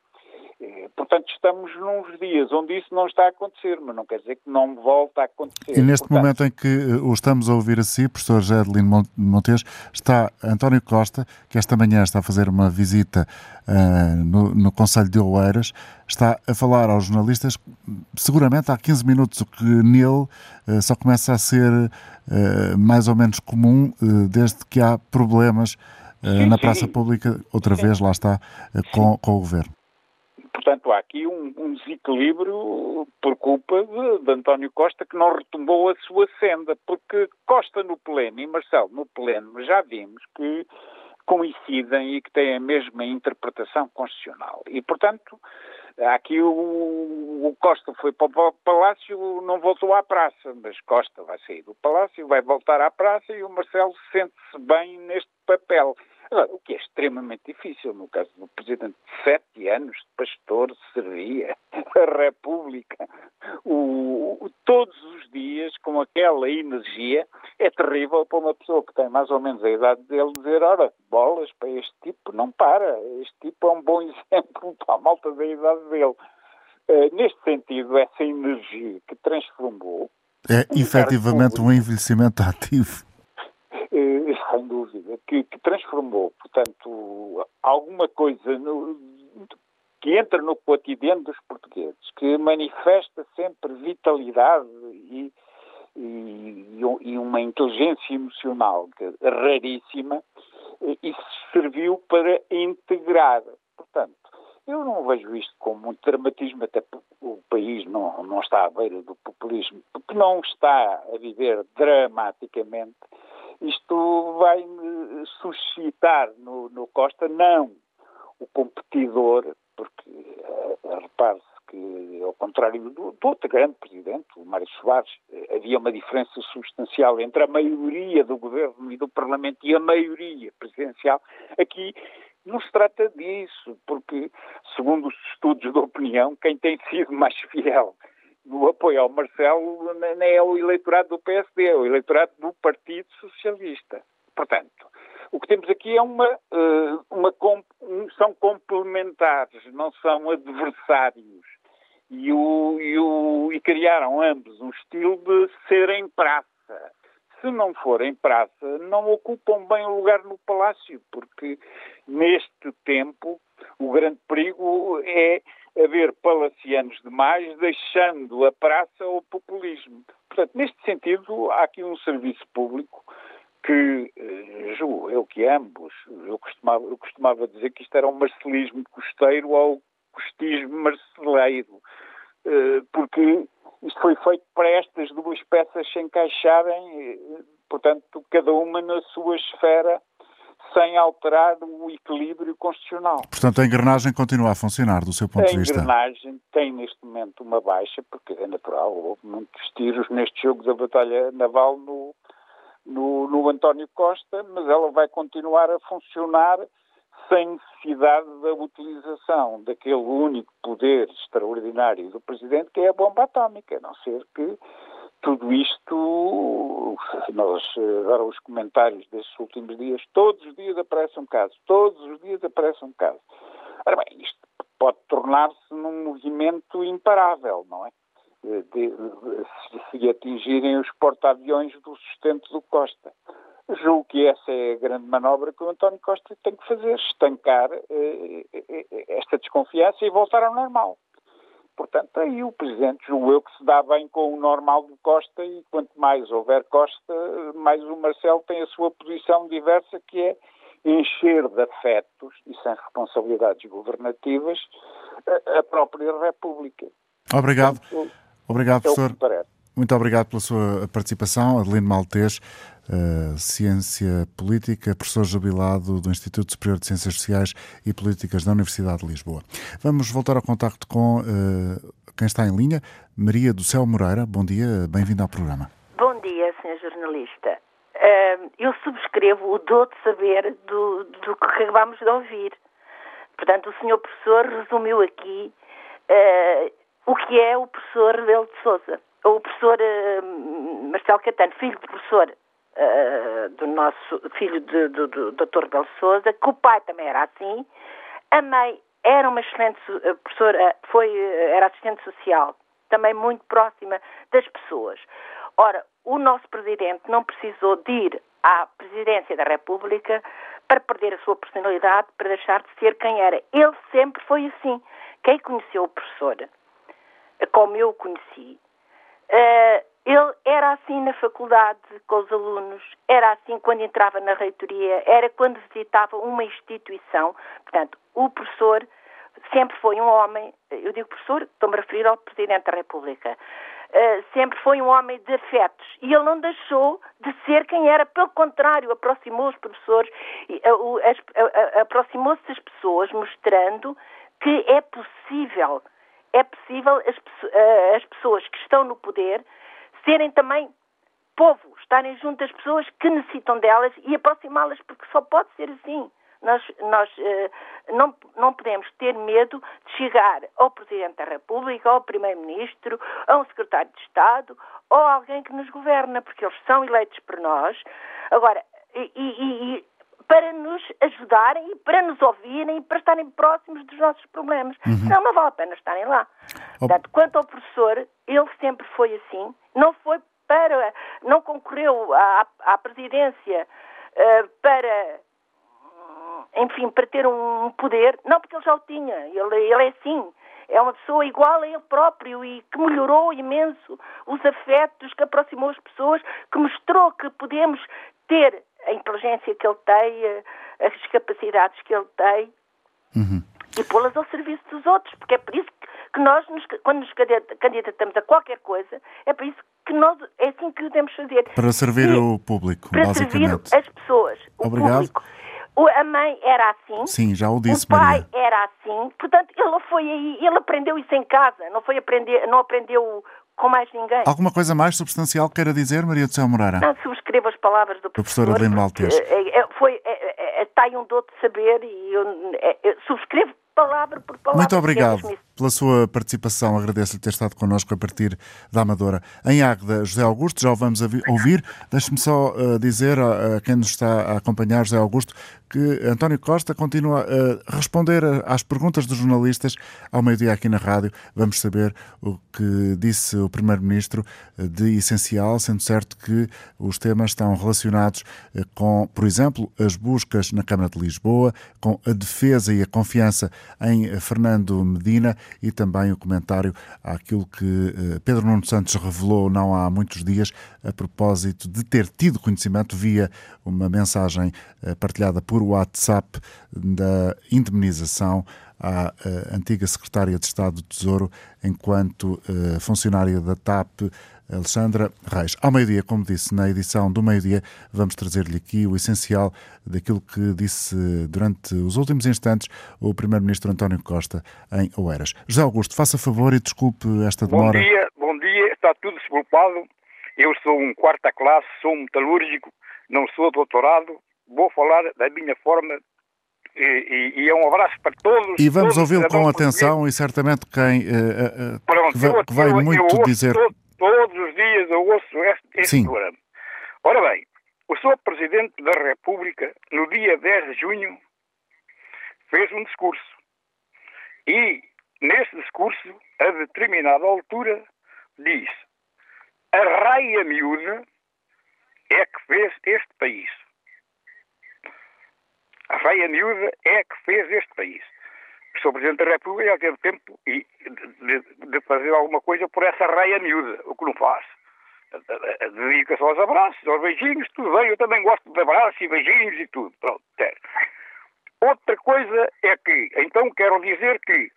Eh, portanto, estamos nos dias onde isso não está a acontecer, mas não quer dizer que não volta a acontecer. E neste Portanto, momento em que eh, o estamos a ouvir assim, professor Gedelino Montes, está António Costa, que esta manhã está a fazer uma visita uh, no, no Conselho de Oeiras, está a falar aos jornalistas, seguramente há 15 minutos, o que nele uh, só começa a ser uh, mais ou menos comum desde que há problemas Sim, na sim. praça pública, outra vez, lá está, com, com o governo. Portanto, há aqui um, um desequilíbrio por culpa de, de, António Costa que não retomou a sua senda, porque Costa no pleno e Marcelo no pleno já vimos que coincidem e que têm a mesma interpretação constitucional. E, portanto, aqui o, o Costa foi para o Palácio, não voltou à praça, mas Costa vai sair do Palácio, vai voltar à praça e o Marcelo sente-se bem neste papel. Agora, o que é extremamente difícil, no caso do Presidente de sete anos de pastor, servia a República, o, o, todos os dias, com aquela energia, é terrível para uma pessoa que tem mais ou menos a idade dele dizer, ora, bolas para este tipo, não para, este tipo é um bom exemplo para a malta da idade dele. Uh, neste sentido, essa energia que transformou... É efetivamente um envelhecimento ativo sem dúvida, que, que, transformou, portanto, alguma coisa no, que entra no cotidiano dos portugueses, que manifesta sempre vitalidade e, e, e uma inteligência emocional raríssima, isso serviu para integrar. Portanto, eu não vejo isto com muito dramatismo, até o país não, não está à beira do populismo, porque não está a viver dramaticamente isto vai suscitar no, no, Costa não o competidor, porque uh, repare-se que, ao contrário do, do, outro grande presidente, o Mário Soares, havia uma diferença substancial entre a maioria do governo e do Parlamento e a maioria presidencial. Aqui não se trata disso, porque, segundo os estudos de opinião, quem tem sido mais fiel no apoio ao Marcelo nem é o eleitorado do PSD, é o eleitorado do Partido Socialista. Portanto, o que temos aqui é uma, eh, uma são complementares, não são adversários. E, o, e, o, e criaram ambos um estilo de serem praça. Se não forem praça, não ocupam bem o lugar no palácio, porque neste tempo o grande perigo é haver palacianos demais, deixando a praça ao populismo. Portanto, neste sentido, há aqui um serviço público que, eh, julgo eu que ambos, eu costumava, eu costumava dizer que isto era um marcelismo costeiro ou costismo marceleiro, eh, porque isto foi feito para estas duas peças se encaixarem, eh, portanto, cada uma na sua esfera sem alterar o equilíbrio constitucional. Portanto, a engrenagem continua a funcionar, do seu ponto a de vista? A engrenagem tem neste momento uma baixa, porque é natural, houve muitos tiros neste jogo da batalha naval no, no, no António Costa, mas ela vai continuar a funcionar sem necessidade da utilização daquele único poder extraordinário do Presidente, que é a bomba atómica, a não ser que tudo isto, nós, agora os comentários destes últimos dias, todos os dias aparece um caso, todos os dias aparece um caso. Ora bem, isto pode tornar-se num movimento imparável, não é? De, de, de, se atingirem os porta-aviões do sustento do Costa. Julgo que essa é a grande manobra que o António Costa tem que fazer, estancar eh, eh, esta desconfiança e voltar ao normal. Portanto, aí o Presidente julgo eu que se dá bem com o normal do Costa e quanto mais houver Costa, mais o Marcelo tem a sua posição diversa que é encher de afetos e sem responsabilidades governativas a, a própria República. Obrigado. Portanto, obrigado, é professor. Muito obrigado pela sua participação. Adelino Maltês, uh, Ciência Política, professor jubilado do Instituto Superior de Ciências Sociais e Políticas da Universidade de Lisboa. Vamos voltar ao contacto com uh, quem está em linha, Maria do Céu Moreira. Bom dia, bem-vindo ao programa. Bom dia, senhor jornalista. Uh, eu subscrevo o dou de saber do, do que acabámos de ouvir. Portanto, o senhor professor resumiu aqui o que é o professor Rebelo de Souza o professor uh, Marcelo Catano, filho do professor uh, do nosso filho de, do, do Dr. Belo Souza, que o pai também era assim, a mãe era uma excelente uh, professora, foi, era assistente social, também muito próxima das pessoas. Ora, o nosso presidente não precisou de ir à presidência da República para perder a sua personalidade, para deixar de ser quem era. Ele sempre foi assim. Quem conheceu o professor, como eu o conheci, Uh, ele era assim na faculdade com os alunos, era assim quando entrava na reitoria, era quando visitava uma instituição. Portanto, o professor sempre foi um homem, eu digo professor, estou-me a referir ao Presidente da República, uh, sempre foi um homem de afetos e ele não deixou de ser quem era, pelo contrário, aproximou os professores, uh, aproximou-se das pessoas, mostrando que é possível é possível as, eh, as pessoas que estão no poder serem também povo, estarem junto das pessoas que necessitam delas e aproximá-las, porque só pode ser assim. Nós, nós uh, não, não podemos ter medo de chegar ao Presidente da República, ao Primeiro-Ministro, a um Secretário de Estado ou a alguém que nos governa, porque eles são eleitos por nós. Agora, e, e, para nos ajudarem e para nos ouvirem e para estarem próximos dos nossos problemas. Uhum. Não, não vale a pena estarem lá. Oh. Portanto, quanto ao professor, ele sempre foi assim. Não foi para. Não concorreu à, à presidência uh, para. Enfim, para ter um poder. Não, porque ele já o tinha. Ele, ele é assim. É uma pessoa igual a ele próprio e que melhorou imenso os afetos, que aproximou as pessoas, que mostrou que podemos ter a inteligência que ele tem, as capacidades que ele tem uhum. e pô-las ao serviço dos outros, porque é por isso que nós, nos, quando nos candidatamos a qualquer coisa, é por isso que nós, é assim que o devemos fazer. Para servir e, o público, para basicamente. servir as pessoas, o Obrigado. público. O, a mãe era assim. Sim, já o disse, O pai Maria. era assim. Portanto, ele foi aí, ele aprendeu isso em casa, não foi aprender, não aprendeu com mais ninguém. Alguma coisa mais substancial queira dizer, Maria do Céu Moreira? Não, subscrevo as palavras do professor. professor Adelino Maltês. É, é, foi, é, está aí um dom de saber e eu, eu subscrevo palavra por palavra. Muito obrigado pela sua participação. Agradeço-lhe ter estado connosco a partir da Amadora. Em Águeda, José Augusto, já o vamos ouvir. Deixe-me só uh, dizer a, a, quem nos está a acompanhar, José Augusto, que António Costa continua a responder às perguntas dos jornalistas ao meio-dia aqui na rádio. Vamos saber o que disse o Primeiro-Ministro eh, de essencial, sendo certo que os temas estão relacionados eh, com, por exemplo, as buscas na Câmara de Lisboa, com a defesa e a confiança em Fernando Medina e também o comentário àquilo que eh, Pedro Nuno Santos revelou não há muitos dias a propósito de ter tido conhecimento via uma mensagem partilhada por WhatsApp da indemnização à uh, antiga secretária de Estado do Tesouro enquanto uh, funcionária da TAP, Alexandra Reis. Ao meio-dia, como disse na edição do meio-dia, vamos trazer-lhe aqui o essencial daquilo que disse durante os últimos instantes o Primeiro-Ministro António Costa em Oeiras. José Augusto, faça favor e desculpe esta demora. Bom dia, bom dia, está tudo desculpado. Eu sou um quarta classe, sou um metalúrgico, não sou doutorado, vou falar da minha forma e, e, e, é um abraço para todos. E vamos ouvi-lo com atenção e certamente quem uh, uh, Pronto, que, vai, que vai eu, muito eu dizer. Todo, todos os dias eu ouço este, este Sim. programa. Ora bem, o Sr. Presidente da República, no dia 10 de junho, fez um discurso. E, nesse discurso, a determinada altura, disse: A raia miúda é que fez este país. A raia miúda é que fez este país. O Sr. Presidente da República já teve tempo de, fazer alguma coisa por essa raia miúda, o que não faz. dedica-se aos abraços, aos beijinhos, tudo bem, eu também gosto de abraços e beijinhos e tudo. Pronto. Outra coisa é que, então quero dizer que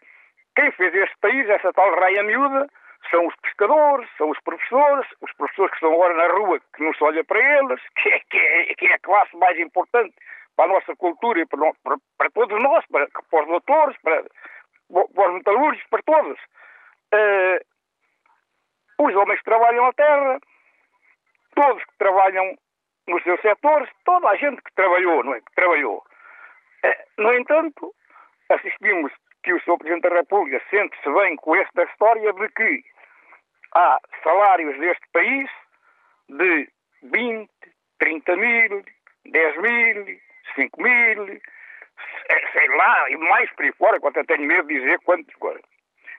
quem fez este país, essa tal raia miúda, são os pescadores, são os professores, os professores que estão agora na rua, que não se olha para eles, que é, que é, que é a classe mais importante para a nossa cultura e para, para, para todos nós, para, para, os doutores, para, para os metalúrgicos, para todos. Uh, os homens que trabalham a terra, todos que trabalham nos seus setores, toda a gente que trabalhou, não é? Que trabalhou. Uh, no entanto, assistimos que o Sr. Presidente da República sente-se bem com esta história de que há salários deste país de 20, 30 mil, 10 mil, 5 mil, sei lá, e mais por aí fora, quanto eu tenho medo de dizer quantos.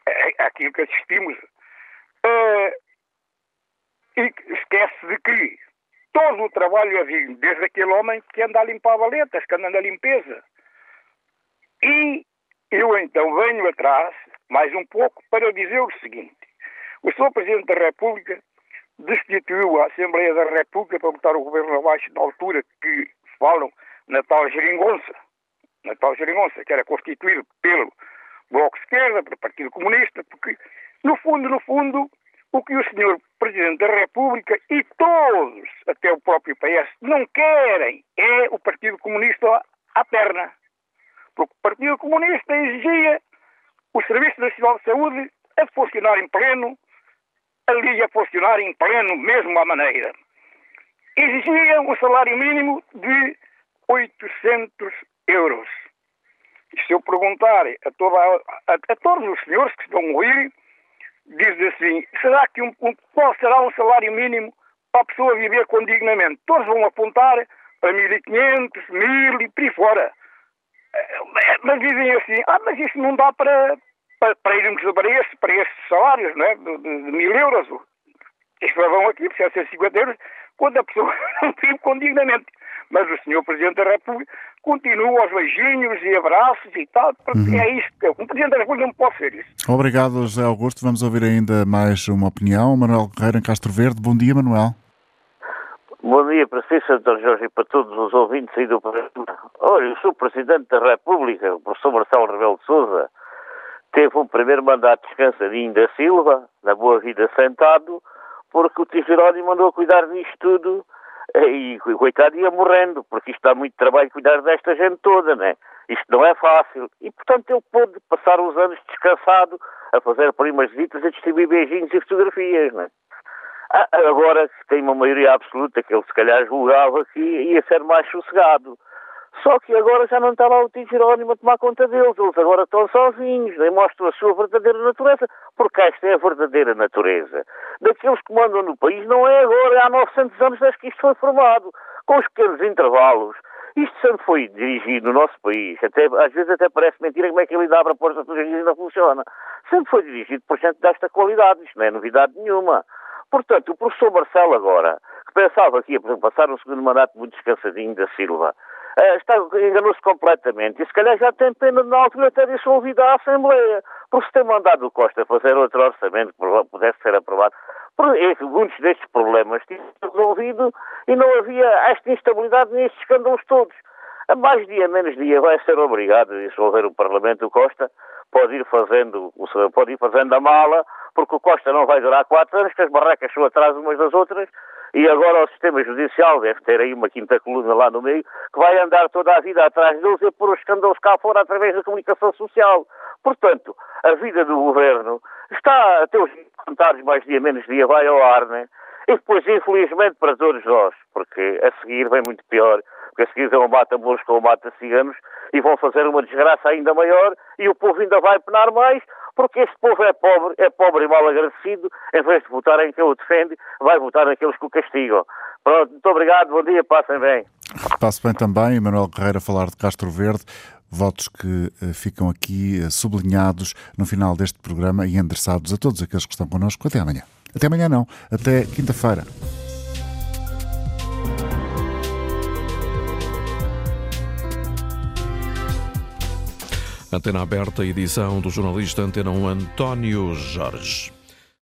É, é aquilo que assistimos. Uh, e esquece de que todo o trabalho é vindo, desde aquele homem que anda a limpar valetas, que anda na limpeza. E eu então venho atrás, mais um pouco, para dizer o seguinte. O Sr. Presidente da República destituiu a Assembleia da República para botar o governo abaixo na altura que falam na tal geringonça, na tal geringonça, que era constituído pelo Bloco de Esquerda, pelo Partido Comunista, porque, no fundo, no fundo, o que o Sr. Presidente da República e todos, até o próprio PS, não querem é o Partido Comunista à perna. Porque o Partido Comunista exigia o Serviço Nacional de Saúde a funcionar em pleno, ali a funcionar em pleno, mesmo à maneira. Exigia um salário mínimo de 800 euros. E se eu perguntar a, toda, a, a, todos os senhores que estão a ouvir, diz assim, será que um, um, qual será um salário mínimo para a pessoa viver condignamente? Todos vão apontar para 1.500, 1.000 e por aí fora. Eh, mas dizem assim, ah, mas isso não dá para, para, para irmos para, esse, para esses salários, não é? De, de, de mil euros. Isto vão aqui, por 750 euros, quando a pessoa não vive condignamente mas o senhor Presidente da República continua aos beijinhos e abraços e tal, porque uhum. é isto. Um Presidente da República não pode ser isso. Obrigado, José Augusto. Vamos ouvir ainda mais uma opinião. Manuel Guerreiro em Castro Verde. Bom dia, Manuel. Bom dia para si, Sr. Jorge, e para todos os ouvintes aí do programa. Olha, eu sou Presidente da República, o professor Marcelo Rebelo de Souza, teve um primeiro mandato descansadinho da Silva, na boa vida sentado, porque o Tio Jerónimo mandou cuidar disto tudo e coitado ia morrendo, porque isto dá muito trabalho cuidar desta gente toda, né? Isto não é fácil. E, portanto, ele pôde passar uns anos descansado a fazer primas visitas, a distribuir beijinhos e fotografias, né? Agora, se tem uma maioria absoluta que ele se calhar julgava que ia ser mais sossegado. Só que agora já não está lá o tio Jerónimo a tomar conta deles. Eles agora estão sozinhos, nem mostram a sua verdadeira natureza, porque esta é a verdadeira natureza. Daqueles que mandam no país não é agora, é há 900 anos desde que isto foi formado, com os pequenos intervalos. Isto sempre foi dirigido no nosso país, até, às vezes até parece mentira como é que ele dá para pôr as e ainda funciona. Sempre foi dirigido por gente desta qualidade, isto não é novidade nenhuma. Portanto, o professor Marcelo agora, que pensava que ia passar um segundo mandato muito descansadinho da Silva, uh, enganou-se completamente. E se calhar já tem pena de, na altura ter dissolvido a Assembleia, porque se tem mandado o Costa fazer outro orçamento que pudesse ser aprovado, muitos destes problemas tinham resolvido e não havia esta instabilidade nestes escândalos todos. A mais dia, menos dia, vai ser obrigado a dissolver o Parlamento. O Costa pode ir fazendo, pode ir fazendo a mala, porque o Costa não vai durar quatro anos, que as barracas são atrás umas das outras, e agora o sistema judicial deve ter aí uma quinta coluna lá no meio, que vai andar toda a vida atrás deles e pôr os escândalos cá fora através da comunicação social. Portanto, a vida do governo está, até os comentários mais dia menos dia, vai ao ar, né? E depois, infelizmente, para todos nós, porque a seguir vem muito pior, porque a seguir vão mata-moros com o mata-ciganos e vão fazer uma desgraça ainda maior e o povo ainda vai penar mais, porque este povo é pobre, é pobre e mal agradecido, em vez de votar em quem o defende, vai votar naqueles que o castigam. Pronto, muito obrigado, bom dia, passem bem. Passo bem também, Manuel Guerreiro a falar de Castro Verde, votos que uh, ficam aqui uh, sublinhados no final deste programa e endereçados a todos aqueles que estão connosco. Até amanhã. Até amanhã não, até quinta-feira. Antena aberta, edição do jornalista Antena 1 António Jorge.